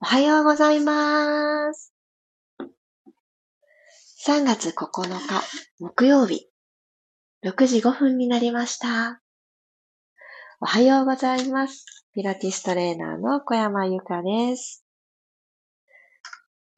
おはようございます。3月9日、木曜日、6時5分になりました。おはようございます。ピラティストレーナーの小山由かです。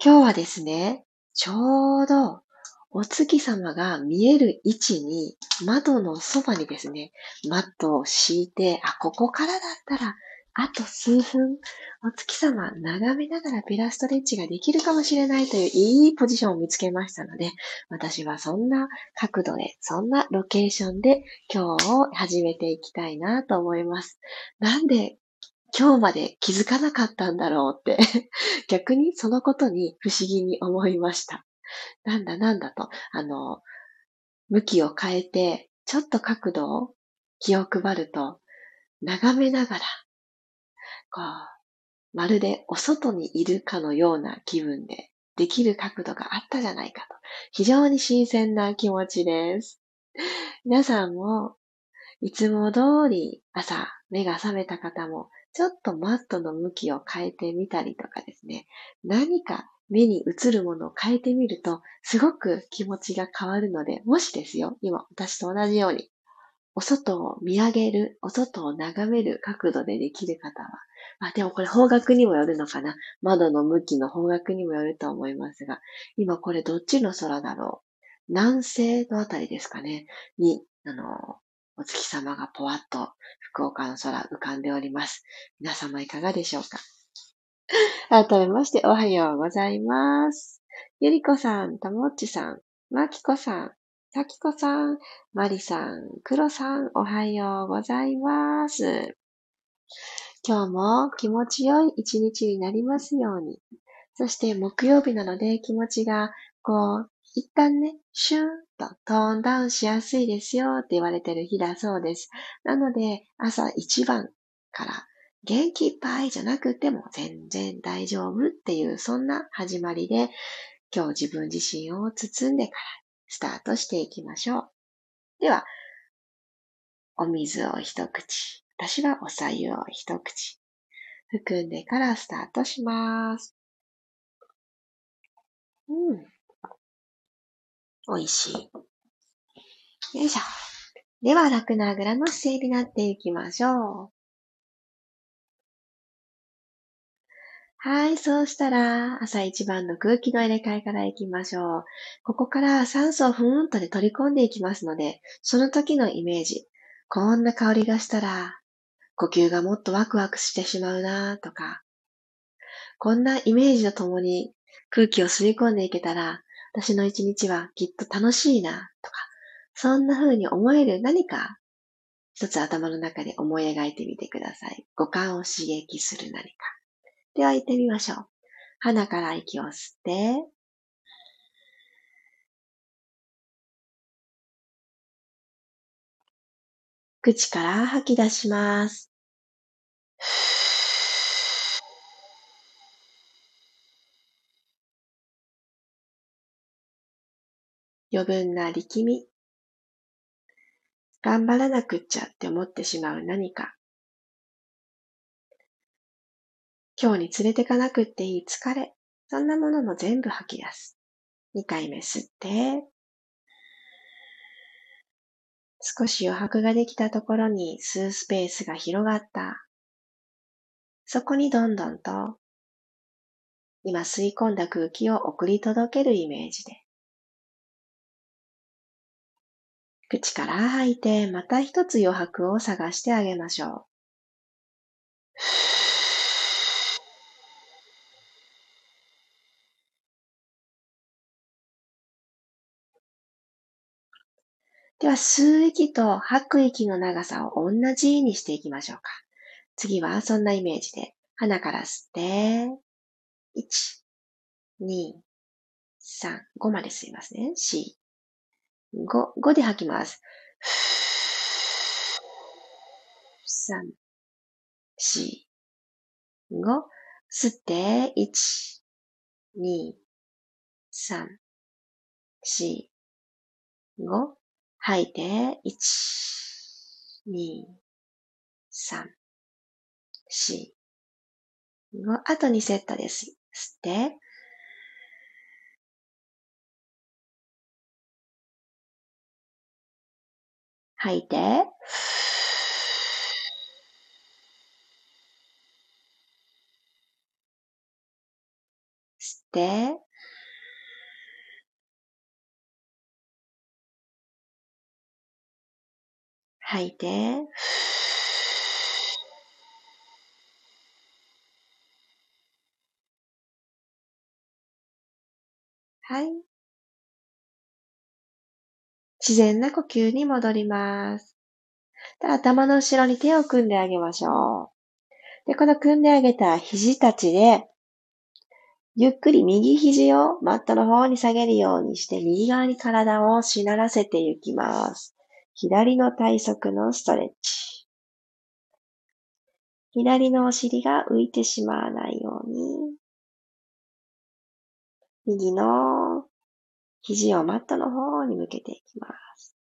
今日はですね、ちょうどお月様が見える位置に窓のそばにですね、マットを敷いて、あ、ここからだったらあと数分、お月様眺めながらピラストレッチができるかもしれないといういいポジションを見つけましたので、私はそんな角度で、そんなロケーションで今日を始めていきたいなと思います。なんで今日まで気づかなかったんだろうって 逆にそのことに不思議に思いました。なんだなんだと、あの、向きを変えて、ちょっと角度を気を配ると、眺めながらこう、まるでお外にいるかのような気分でできる角度があったじゃないかと。非常に新鮮な気持ちです。皆さんも、いつも通り朝目が覚めた方も、ちょっとマットの向きを変えてみたりとかですね、何か目に映るものを変えてみると、すごく気持ちが変わるので、もしですよ、今私と同じように、お外を見上げる、お外を眺める角度でできる方は、まあ、でもこれ方角にもよるのかな。窓の向きの方角にもよると思いますが、今これどっちの空だろう？南西のあたりですかね？に、あの、お月様がぽわっと福岡の空浮かんでおります。皆様いかがでしょうか？改めましておはようございます。ゆりこさん、たもっちさん、まきこさん、さきこさん、まりさん、くろさん、おはようございます。今日も気持ちよい一日になりますように。そして木曜日なので気持ちが、こう、一旦ね、シューンとトーンダウンしやすいですよって言われてる日だそうです。なので、朝一番から元気いっぱいじゃなくても全然大丈夫っていう、そんな始まりで、今日自分自身を包んでからスタートしていきましょう。では、お水を一口。私はお茶湯を一口含んでからスタートします。うん。美味しい。よいしょ。では、楽なあぐらの姿勢になっていきましょう。はい、そうしたら、朝一番の空気の入れ替えからいきましょう。ここから酸素をふーんとで取り込んでいきますので、その時のイメージ。こんな香りがしたら、呼吸がもっとワクワクしてしまうなとか、こんなイメージとともに空気を吸い込んでいけたら、私の一日はきっと楽しいなとか、そんな風に思える何か一つ頭の中で思い描いてみてください。五感を刺激する何か。では行ってみましょう。鼻から息を吸って、口から吐き出します。余分な力み、頑張らなくっちゃって思ってしまう何か、今日に連れてかなくっていい疲れ、そんなものも全部吐き出す。2回目吸って、少し余白ができたところに吸うスペースが広がった。そこにどんどんと今吸い込んだ空気を送り届けるイメージで。口から吐いてまた一つ余白を探してあげましょう。では、吸う息と吐く息の長さを同じにしていきましょうか。次はそんなイメージで、鼻から吸って、1、2、3、5まで吸いますね。4、5、5で吐きます。3、4、5、吸って、1、2、3、4、5、吐いて、1、2、3、4、あと2セットです。吸って、吐いて、吸って、吐いて、はい。自然な呼吸に戻ります。頭の後ろに手を組んであげましょう。で、この組んであげた肘たちで、ゆっくり右肘をマットの方に下げるようにして、右側に体をしならせていきます。左の体側のストレッチ。左のお尻が浮いてしまわないように、右の肘をマットの方に向けていきます。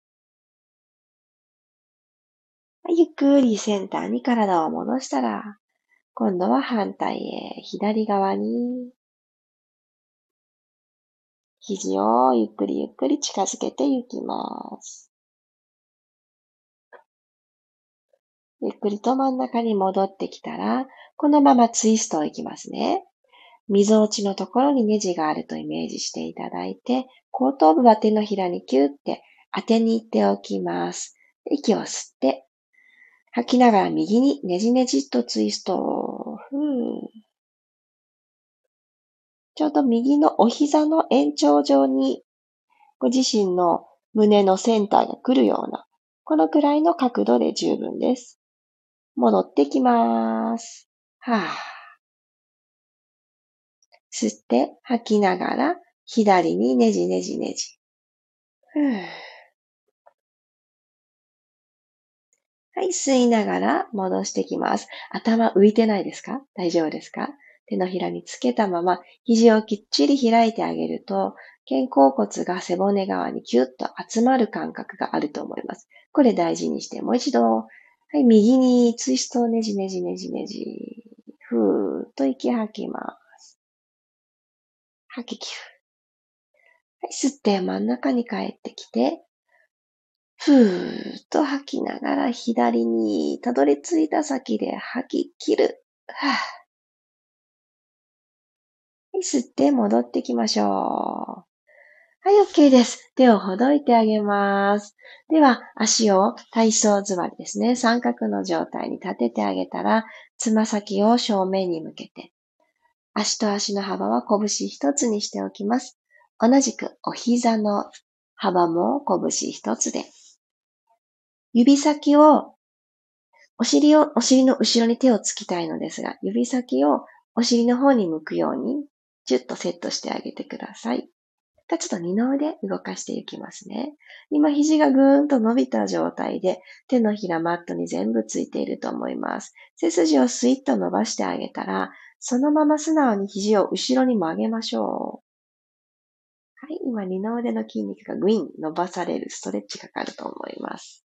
ゆっくりセンターに体を戻したら、今度は反対へ、左側に、肘をゆっくりゆっくり近づけていきます。ゆっくりと真ん中に戻ってきたら、このままツイストをいきますね。溝落ちのところにネジがあるとイメージしていただいて、後頭部は手のひらにキューって当てに行っておきます。息を吸って、吐きながら右にねじねじっとツイストを。ふーちょうど右のお膝の延長上にご自身の胸のセンターが来るような、このくらいの角度で十分です。戻ってきます。はぁ。吸って吐きながら左にねじねじねじ。はい、吸いながら戻してきます。頭浮いてないですか？大丈夫ですか？手のひらにつけたまま肘をきっちり開いてあげると肩甲骨が背骨側にキュッと集まる感覚があると思います。これ大事にしてもう一度、はい、右にツイストをねじねじねじねじ。ふーっと息吐きます。吐き切る。はい、吸って真ん中に帰ってきて、ふーっと吐きながら左にたどり着いた先で吐き切る。はぁはい、吸って戻ってきましょう。はい、OK です。手をほどいてあげます。では、足を体操座りですね。三角の状態に立ててあげたら、つま先を正面に向けて、足と足の幅は拳一つにしておきます。同じくお膝の幅も拳一つで。指先を、お尻を、お尻の後ろに手をつきたいのですが、指先をお尻の方に向くように、ジュッとセットしてあげてください。じゃちょっと二の腕動かしていきますね。今肘がぐーんと伸びた状態で手のひらマットに全部ついていると思います。背筋をスイッと伸ばしてあげたら、そのまま素直に肘を後ろに曲げましょう。はい、今二の腕の筋肉がグイン伸ばされるストレッチかかると思います。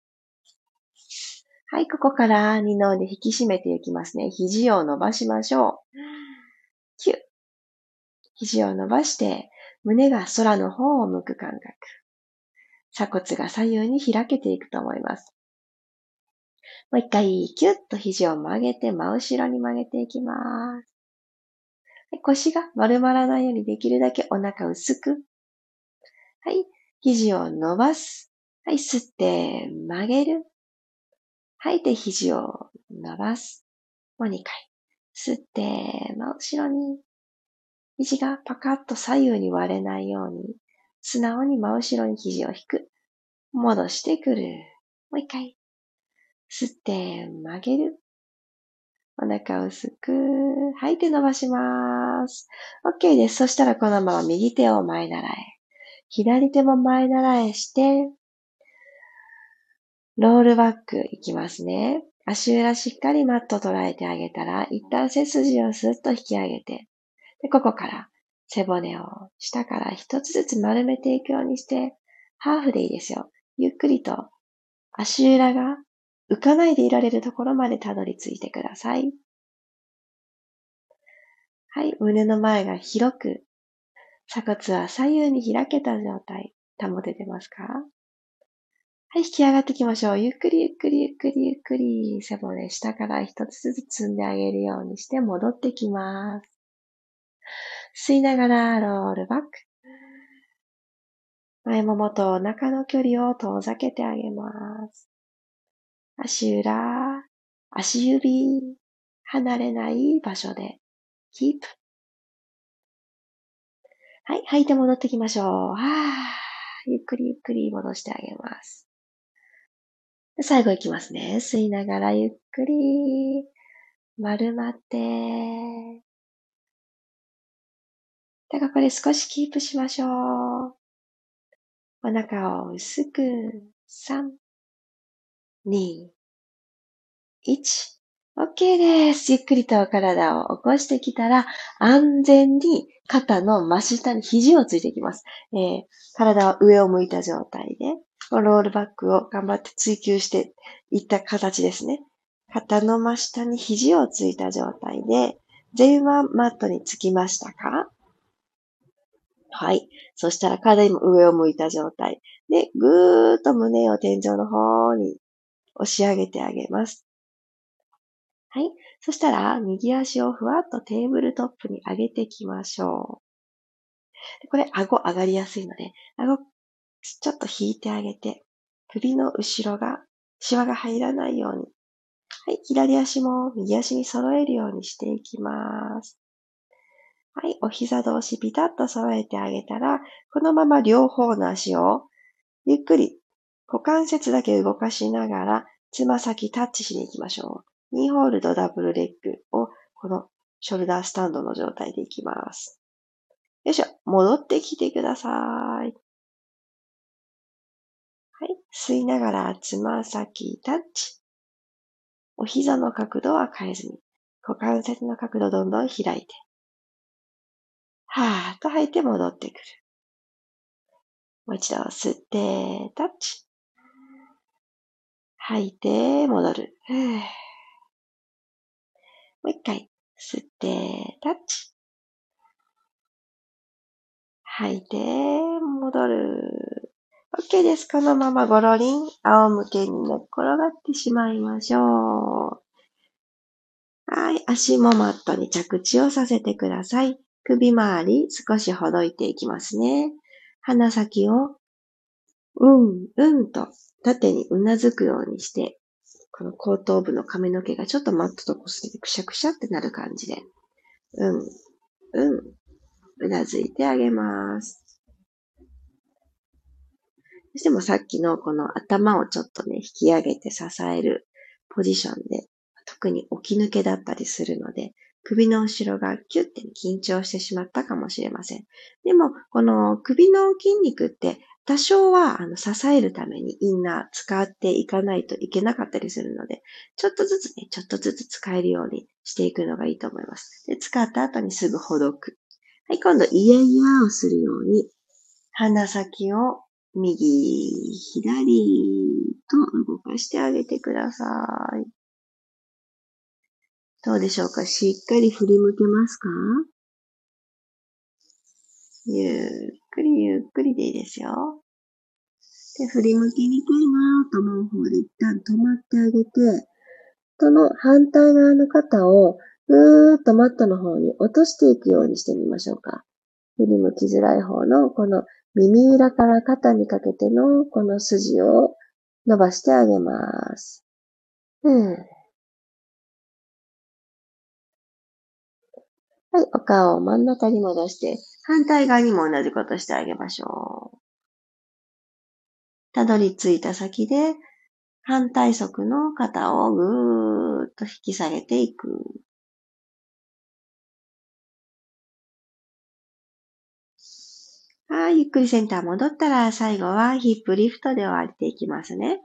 はい、ここから二の腕引き締めていきますね。肘を伸ばしましょう。キュッ。肘を伸ばして、胸が空の方を向く感覚。鎖骨が左右に開けていくと思います。もう一回、キュッと肘を曲げて、真後ろに曲げていきます。腰が丸まらないようにできるだけお腹薄く。はい。肘を伸ばす。はい。吸って曲げる。吐いて肘を伸ばす。もう2回。吸って真後ろに。肘がパカッと左右に割れないように、素直に真後ろに肘を引く。戻してくる。もう一回。吸って曲げる。お腹を薄く吐いて伸ばします。OK です。そしたらこのまま右手を前習え。左手も前習えして、ロールバックいきますね。足裏しっかりマット捉えてあげたら、一旦背筋をスッと引き上げて、で、ここから背骨を下から一つずつ丸めていくようにして、ハーフでいいですよ。ゆっくりと足裏が浮かないでいられるところまでたどり着いてください。はい、胸の前が広く、鎖骨は左右に開けた状態、保ててますか？はい、引き上がっていきましょう。ゆっくりゆっくりゆっくりゆっくり、背骨下から一つずつ積んであげるようにして戻ってきます。吸いながらロールバック。前ももとお腹の距離を遠ざけてあげます。足裏、足指、離れない場所で、キープ。はい、吐いて戻ってきましょう。は、ゆっくりゆっくり戻してあげます。最後いきますね。吸いながらゆっくり丸まって。だからこれ少しキープしましょう。お腹を薄く3、2、1。OK です。ゆっくりと体を起こしてきたら、安全に肩の真下に肘をついていきます。えー、体は上を向いた状態で、ロールバックを頑張って追求していった形ですね。肩の真下に肘をついた状態で、全員はマットにつきましたか？はい。そしたら体も上を向いた状態。で、ぐーっと胸を天井の方に押し上げてあげます。はい。そしたら、右足をふわっとテーブルトップに上げていきましょう。これ、顎上がりやすいので、顎、ちょっと引いてあげて、首の後ろが、シワが入らないように。はい。左足も右足に揃えるようにしていきます。はい。お膝同士ピタッと揃えてあげたら、このまま両方の足をゆっくり股関節だけ動かしながら、つま先タッチしに行きましょう。ニーホールドダブルレッグをこのショルダースタンドの状態でいきます。よいしょ。戻ってきてください。はい。吸いながらつま先タッチ。お膝の角度は変えずに、股関節の角度どんどん開いて。はーっと吐いて戻ってくる。もう一度吸ってタッチ。吐いて戻る。もう一回、吸って、タッチ。吐いて、戻る。OK です。このままゴロリン、仰向けに寝っ転がってしまいましょう。はい。足もマットに着地をさせてください。首周り少しほどいていきますね。鼻先を、うん、うんと縦にうなずくようにしてこの後頭部の髪の毛がちょっとマットとこすれてくしゃくしゃってなる感じで、うん、うん、うなずいてあげます。そしてもさっきのこの頭をちょっとね、引き上げて支えるポジションで、特に起き抜けだったりするので、首の後ろがキュッて緊張してしまったかもしれません。でも、この首の筋肉って多少はあの支えるためにインナー使っていかないといけなかったりするので、ちょっとずつね、ちょっとずつ使えるようにしていくのがいいと思います。で使った後にすぐほどく。はい、今度イヤイヤをするように、鼻先を右、左と動かしてあげてください。どうでしょうか？しっかり振り向けますか？ゆっくりゆっくりでいいですよ。で、振り向きにくいなと思う方で一旦止まってあげて、その反対側の肩をぐーっとマットの方に落としていくようにしてみましょうか。振り向きづらい方のこの耳裏から肩にかけてのこの筋を伸ばしてあげます。うん。はい、お顔を真ん中に戻して、反対側にも同じことしてあげましょう。たどり着いた先で、反対側の肩をぐーっと引き下げていく。はい、ゆっくりセンター戻ったら、最後はヒップリフトで終わっていきますね。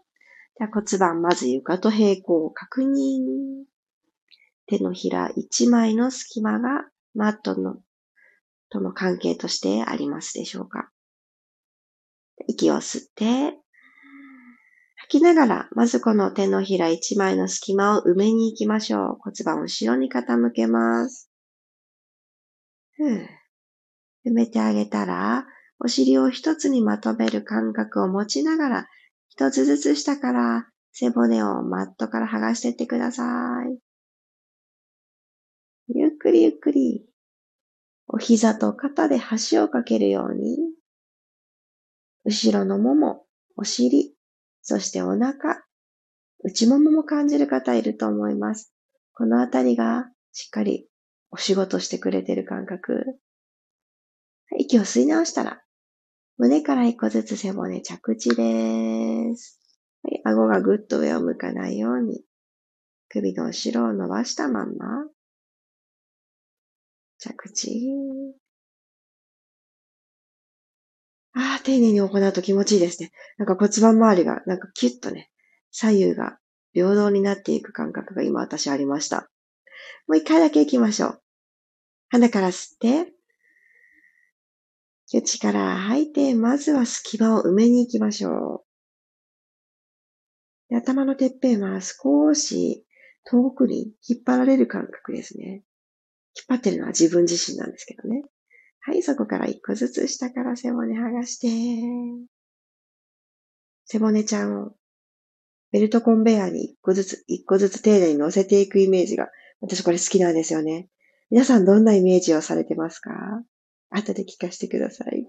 じゃ骨盤まず床と平行を確認。手のひら一枚の隙間がマットのとの関係としてありますでしょうか息を吸って、吐きながら、まずこの手のひら一枚の隙間を埋めに行きましょう。骨盤を後ろに傾けます。埋めてあげたら、お尻を一つにまとめる感覚を持ちながら、一つずつ下から背骨をマットから剥がしていってください。ゆっくりゆっくり。お膝と肩で橋をかけるように、後ろのもも、お尻、そしてお腹、内ももも感じる方いると思います。このあたりがしっかりお仕事してくれてる感覚。息を吸い直したら、胸から一個ずつ背骨着地です。はい、顎がぐっと上を向かないように、首の後ろを伸ばしたまんま、着地。ああ、丁寧に行うと気持ちいいですね。なんか骨盤周りが、なんかキュッとね、左右が平等になっていく感覚が今私ありました。もう一回だけ行きましょう。鼻から吸って、口から吐いて、まずは隙間を埋めに行きましょう。頭のてっぺんは少し遠くに引っ張られる感覚ですね。引っ張ってるのは自分自身なんですけどね。はい、そこから一個ずつ下から背骨剥がして、背骨ちゃんをベルトコンベヤーに一個ずつ、一個ずつ丁寧に乗せていくイメージが、私これ好きなんですよね。皆さんどんなイメージをされてますか？後で聞かせてください。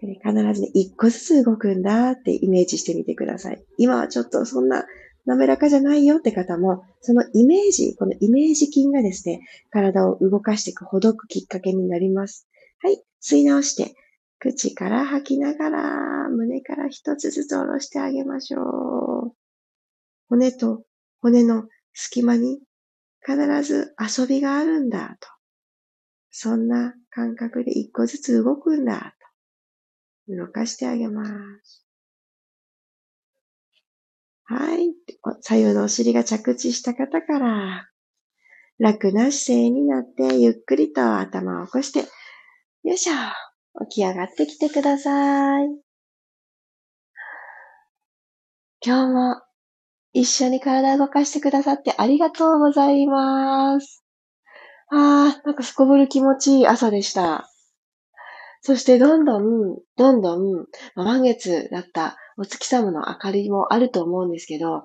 必ずね、一個ずつ動くんだってイメージしてみてください。今はちょっとそんな滑らかじゃないよって方も、そのイメージ、このイメージ筋がですね、体を動かしていく、ほどくきっかけになります。はい、吸い直して、口から吐きながら、胸から一つずつ下ろしてあげましょう。骨と骨の隙間に必ず遊びがあるんだと。そんな感覚で一個ずつ動くんだと。動かしてあげます。はい。左右のお尻が着地した方から、楽な姿勢になって、ゆっくりと頭を起こして、よいしょ。起き上がってきてください。今日も一緒に体を動かしてくださってありがとうございます。ああ、なんかすこぶる気持ちいい朝でした。そしてどんどん、どんどん、満月だったお月様の明かりもあると思うんですけど、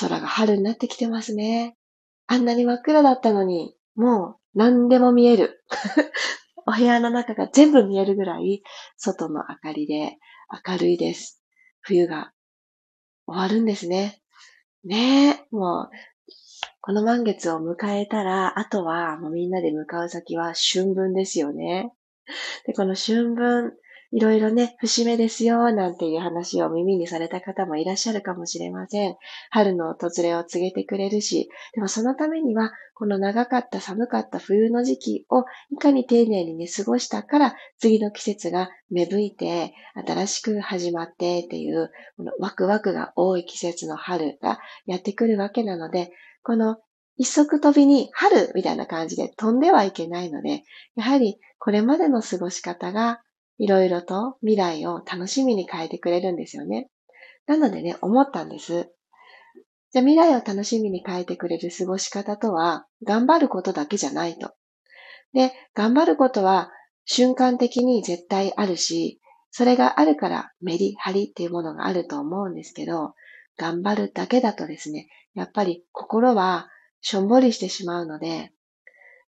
空が春になってきてますね。あんなに真っ暗だったのに、もう何でも見える。お部屋の中が全部見えるぐらい、外の明かりで明るいです。冬が終わるんですね。ねえ、もう、この満月を迎えたら、あとはもうみんなで向かう先は春分ですよね。で、この春分、いろいろね、節目ですよ、なんていう話を耳にされた方もいらっしゃるかもしれません。春の訪れを告げてくれるし、でもそのためには、この長かった寒かった冬の時期をいかに丁寧にね、過ごしたから、次の季節が芽吹いて、新しく始まってっていう、このワクワクが多い季節の春がやってくるわけなので、この一足飛びに春みたいな感じで飛んではいけないので、やはりこれまでの過ごし方がいろいろと未来を楽しみに変えてくれるんですよね。なのでね、思ったんです。じゃあ未来を楽しみに変えてくれる過ごし方とは、頑張ることだけじゃないと。で、頑張ることは瞬間的に絶対あるし、それがあるからメリハリっていうものがあると思うんですけど、頑張るだけだとですね、やっぱり心はしょんぼりしてしまうので、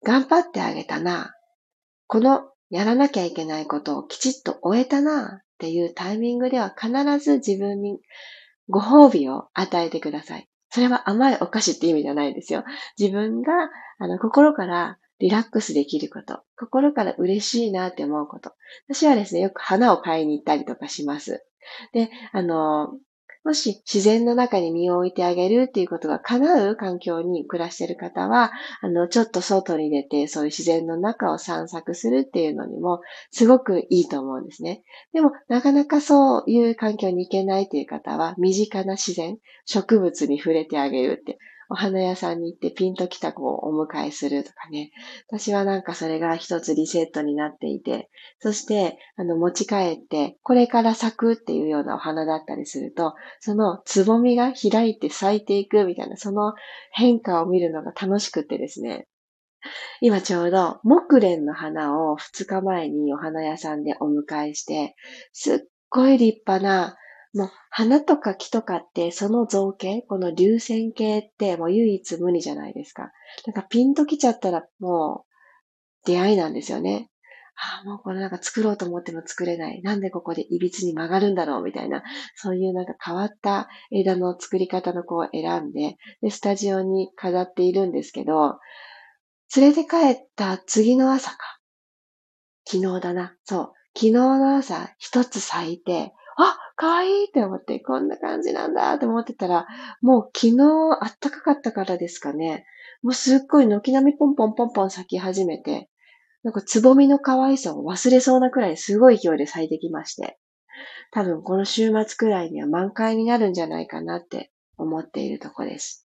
頑張ってあげたな。このやらなきゃいけないことをきちっと終えたなっていうタイミングでは必ず自分にご褒美を与えてください。それは甘いお菓子って意味じゃないですよ。自分があの心からリラックスできること、心から嬉しいなって思うこと。私はですね、よく花を買いに行ったりとかします。で、あの、もし自然の中に身を置いてあげるっていうことが叶う環境に暮らしている方は、あの、ちょっと外に出て、そういう自然の中を散策するっていうのにも、すごくいいと思うんですね。でも、なかなかそういう環境に行けないという方は、身近な自然、植物に触れてあげるって、お花屋さんに行ってピンと来た子をお迎えするとかね。私はなんかそれが一つリセットになっていて、そして、あの、持ち帰って、これから咲くっていうようなお花だったりすると、そのつぼみが開いて咲いていくみたいな、その変化を見るのが楽しくってですね。今ちょうど木蓮の花を2日前にお花屋さんでお迎えして、すっごい立派な、もう花とか木とかってその造形、この流線形ってもう唯一無二じゃないですか。なんかピンときちゃったらもう出会いなんですよね。ああ、もうこれなんか作ろうと思っても作れない。なんでここで歪に曲がるんだろうみたいな、そういうなんか変わった枝の作り方の子を選んで、で、スタジオに飾っているんですけど、連れて帰った次の朝か。昨日だな。そう。昨日の朝、一つ咲いて、かわいいって思って、こんな感じなんだって思ってたら、もう昨日あったかかったからですかね。もうすっごい軒並みポンポンポンポン咲き始めて、なんかつぼみの可愛さを忘れそうなくらいすごい勢いで咲いてきまして、多分この週末くらいには満開になるんじゃないかなって思っているとこです。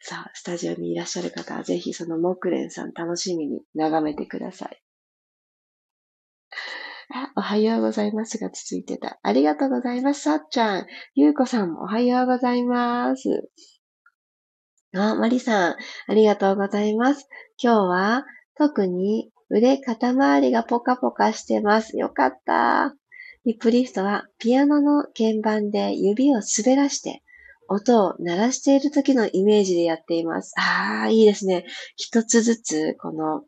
さあ、スタジオにいらっしゃる方はぜひその木蓮さん楽しみに眺めてください。おはようございますが続いてた。ありがとうございます。さっちゃん。ゆうこさんもおはようございます。あ、まりさん。ありがとうございます。今日は特に腕、肩周りがポカポカしてます。よかった。リップリフトはピアノの鍵盤で指を滑らして音を鳴らしている時のイメージでやっています。ああ、いいですね。一つずつ、この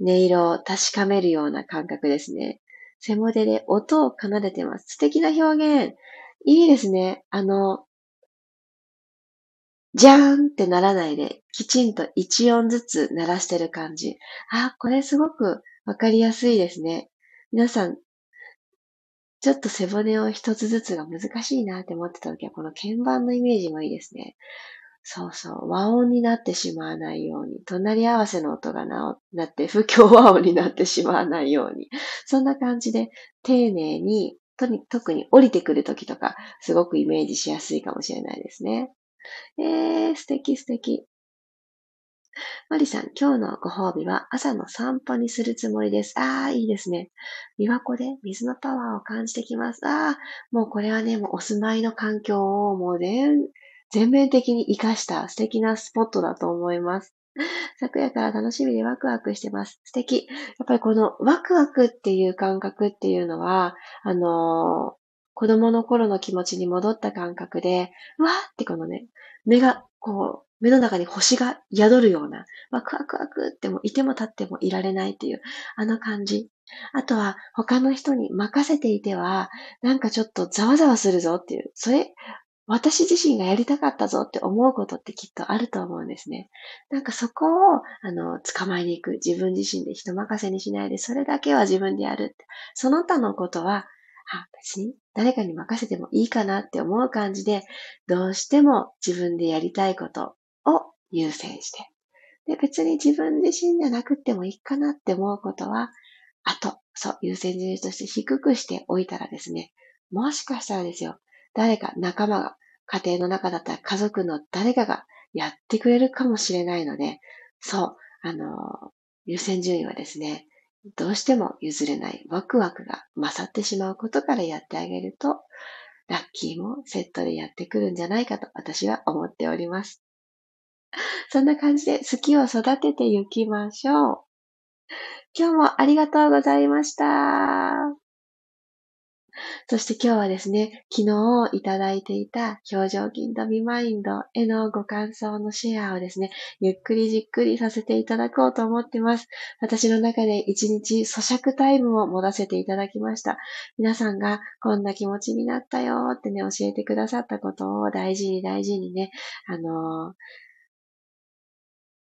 音色を確かめるような感覚ですね。背モデで音を奏でてます。素敵な表現。いいですね。あの、じゃーんってならないで、きちんと一音ずつ鳴らしてる感じ。あ、これすごくわかりやすいですね。皆さん、ちょっと背骨を一つずつが難しいなって思ってた時は、この鍵盤のイメージもいいですね。そうそう。和音になってしまわないように、隣り合わせの音がなって不協和音になってしまわないように。そんな感じで、丁寧に、とに特に降りてくる時とか、すごくイメージしやすいかもしれないですね。えー、素敵素敵。マリさん、今日のご褒美は朝の散歩にするつもりです。ああ、いいですね。琵琶湖で水のパワーを感じてきます。ああ、もうこれはね、もうお住まいの環境をもう全、全面的に活かした素敵なスポットだと思います。昨夜から楽しみでワクワクしてます。素敵。やっぱりこのワクワクっていう感覚っていうのは、あのー、子供の頃の気持ちに戻った感覚で、わーってこのね、目がこう、目の中に星が宿るような、ワクワクワクってもいても立ってもいられないっていう、あの感じ。あとは他の人に任せていては、なんかちょっとざわざわするぞっていう、それ、私自身がやりたかったぞって思うことってきっとあると思うんですね。なんかそこを、あの、捕まえに行く。自分自身で人任せにしないで、それだけは自分でやる。その他のことは、あ、別に誰かに任せてもいいかなって思う感じで、どうしても自分でやりたいことを優先して。で、別に自分自身じゃなくてもいいかなって思うことは、あと、そう、優先順位として低くしておいたらですね、もしかしたらですよ、誰か仲間が、家庭の中だったら家族の誰かがやってくれるかもしれないので、そう、あの、優先順位はですね、どうしても譲れないワクワクが勝ってしまうことからやってあげると、ラッキーもセットでやってくるんじゃないかと私は思っております。そんな感じで好きを育てていきましょう。今日もありがとうございました。そして今日はですね、昨日いただいていた表情筋とビマインドへのご感想のシェアをですね、ゆっくりじっくりさせていただこうと思ってます。私の中で一日咀嚼タイムを持たせていただきました。皆さんがこんな気持ちになったよってね、教えてくださったことを大事に大事にね、あのー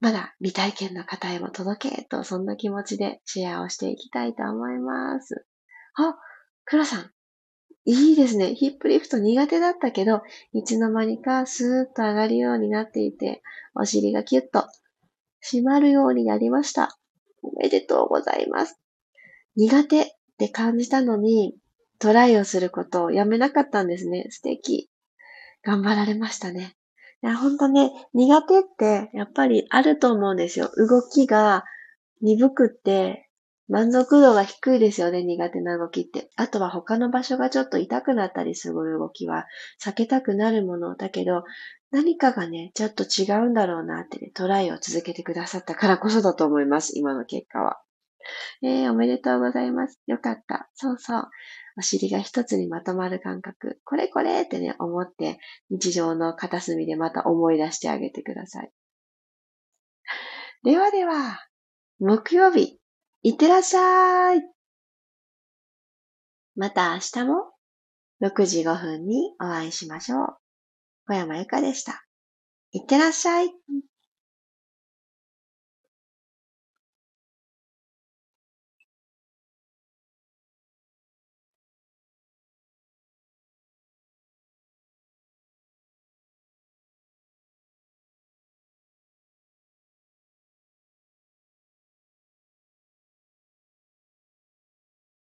まだ未体験の方へも届けと、そんな気持ちでシェアをしていきたいと思います。あ、クロさん。いいですね。ヒップリフト苦手だったけど、いつの間にかスーッと上がるようになっていて、お尻がキュッと締まるようになりました。おめでとうございます。苦手って感じたのに、トライをすることをやめなかったんですね。素敵。頑張られましたね。いや、ほんとね、苦手ってやっぱりあると思うんですよ。動きが鈍くって満足度が低いですよね、苦手な動きって。あとは他の場所がちょっと痛くなったりする動きは避けたくなるものだけど、何かがね、ちょっと違うんだろうなってね、トライを続けてくださったからこそだと思います、今の結果は。えー、おめでとうございます。よかった。そうそう。お尻が一つにまとまる感覚。これこれってね、思って、日常の片隅でまた思い出してあげてください。ではでは、木曜日、いってらっしゃい。また明日も6時5分にお会いしましょう。小山由かでした。いってらっしゃい。